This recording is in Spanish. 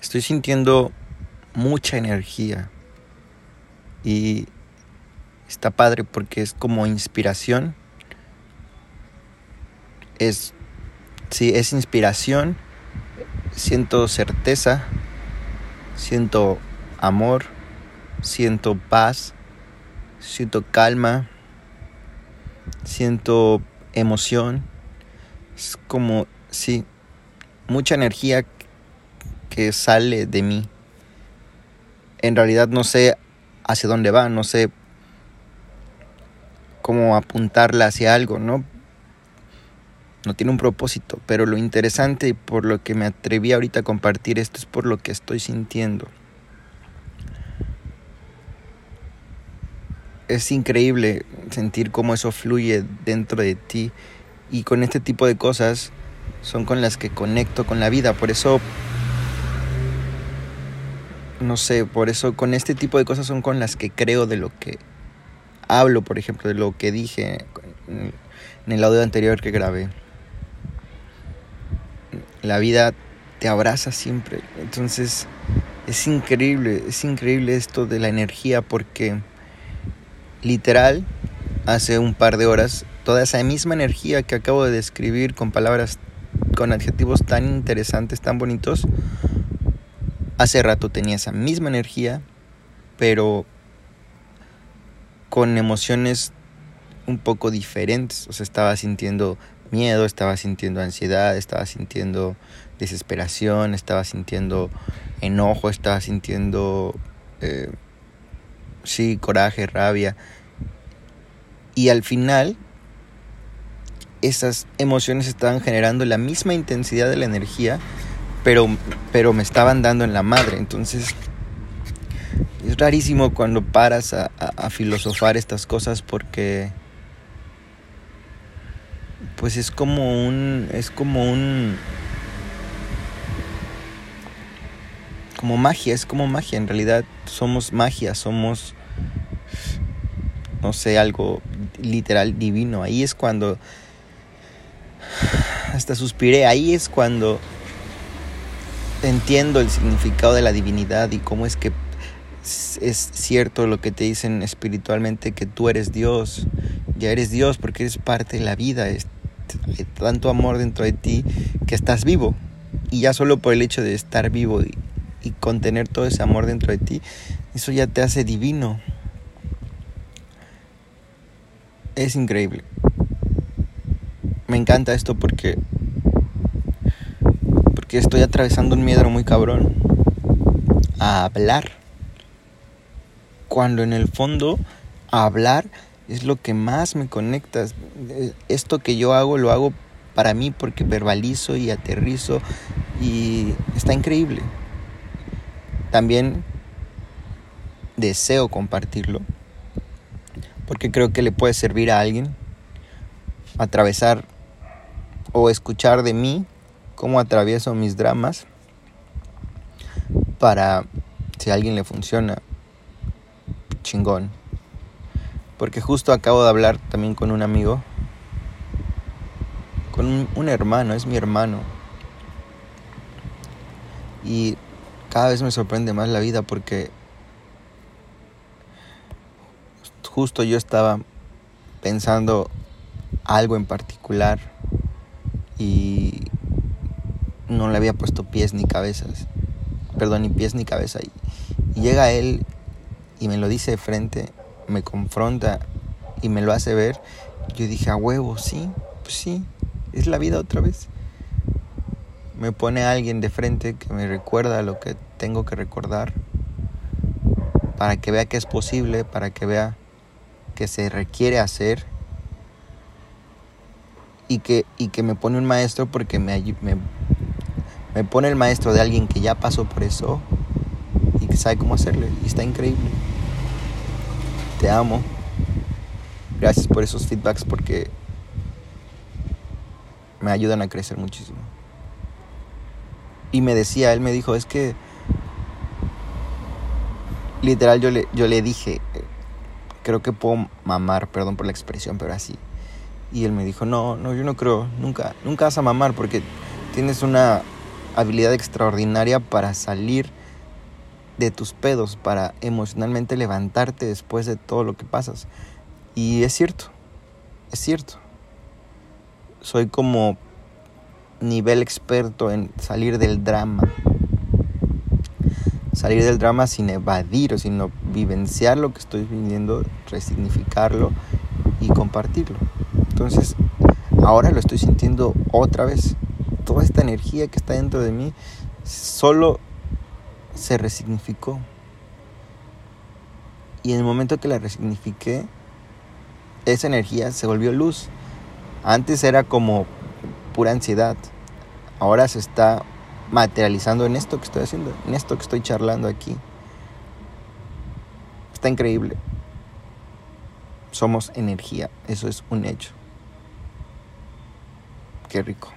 Estoy sintiendo mucha energía y está padre porque es como inspiración. Es sí, es inspiración. Siento certeza, siento amor, siento paz, siento calma, siento emoción. Es como sí, mucha energía sale de mí. En realidad no sé hacia dónde va, no sé cómo apuntarla hacia algo, ¿no? No tiene un propósito, pero lo interesante y por lo que me atreví ahorita a compartir esto es por lo que estoy sintiendo. Es increíble sentir cómo eso fluye dentro de ti y con este tipo de cosas son con las que conecto con la vida, por eso no sé, por eso con este tipo de cosas son con las que creo de lo que hablo, por ejemplo, de lo que dije en el audio anterior que grabé. La vida te abraza siempre. Entonces es increíble, es increíble esto de la energía porque literal hace un par de horas toda esa misma energía que acabo de describir con palabras, con adjetivos tan interesantes, tan bonitos, Hace rato tenía esa misma energía, pero con emociones un poco diferentes. O sea, estaba sintiendo miedo, estaba sintiendo ansiedad, estaba sintiendo desesperación, estaba sintiendo enojo, estaba sintiendo, eh, sí, coraje, rabia. Y al final, esas emociones estaban generando la misma intensidad de la energía pero, pero me estaban dando en la madre. Entonces, es rarísimo cuando paras a, a, filosofar estas cosas porque pues es como un es como un como magia, es como magia, en realidad somos magia, somos no sé, algo literal divino. Ahí es cuando hasta suspiré, ahí es cuando entiendo el significado de la divinidad y cómo es que es cierto lo que te dicen espiritualmente que tú eres Dios, ya eres Dios porque eres parte de la vida, hay tanto amor dentro de ti que estás vivo y ya solo por el hecho de estar vivo y contener todo ese amor dentro de ti, eso ya te hace divino. Es increíble. Me encanta esto porque porque estoy atravesando un miedo muy cabrón a hablar. Cuando en el fondo hablar es lo que más me conecta. Esto que yo hago lo hago para mí porque verbalizo y aterrizo y está increíble. También deseo compartirlo porque creo que le puede servir a alguien atravesar o escuchar de mí cómo atravieso mis dramas para si a alguien le funciona, chingón. Porque justo acabo de hablar también con un amigo, con un, hermano, es mi hermano. Y cada vez me sorprende más la vida porque justo yo estaba pensando algo en particular y no le había puesto pies ni cabezas. Perdón, ni pies ni cabeza. Y, llega él y me lo dice de frente, me confronta y me lo hace ver. Yo dije, a huevo, sí, pues sí, es la vida otra vez. Me pone a alguien de frente que me recuerda lo que tengo que recordar. Para que vea que es posible, para que vea que se requiere hacer. Y que, y que me pone un maestro porque me, me me pone el maestro de alguien que ya pasó por eso y que sabe cómo hacerlo. Y está increíble. Te amo. Gracias por esos feedbacks porque me ayudan a crecer muchísimo. Y me decía, él me dijo, es que literal yo le, yo le dije, creo que puedo mamar, perdón por la expresión, pero así. Y él me dijo, no, no, yo no creo, nunca, nunca vas a mamar porque tienes una habilidad extraordinaria para salir de tus pedos, para emocionalmente levantarte después de todo lo que pasas. Y es cierto, es cierto. Soy como nivel experto en salir del drama. Salir del drama sin evadir o sino vivenciar lo que estoy viviendo, resignificarlo y compartirlo. Entonces, ahora lo estoy sintiendo otra vez. Toda esta energía que está dentro de mí solo se resignificó. Y en el momento que la resignifiqué, esa energía se volvió luz. Antes era como pura ansiedad. Ahora se está materializando en esto que estoy haciendo, en esto que estoy charlando aquí. Está increíble. Somos energía, eso es un hecho. Qué rico.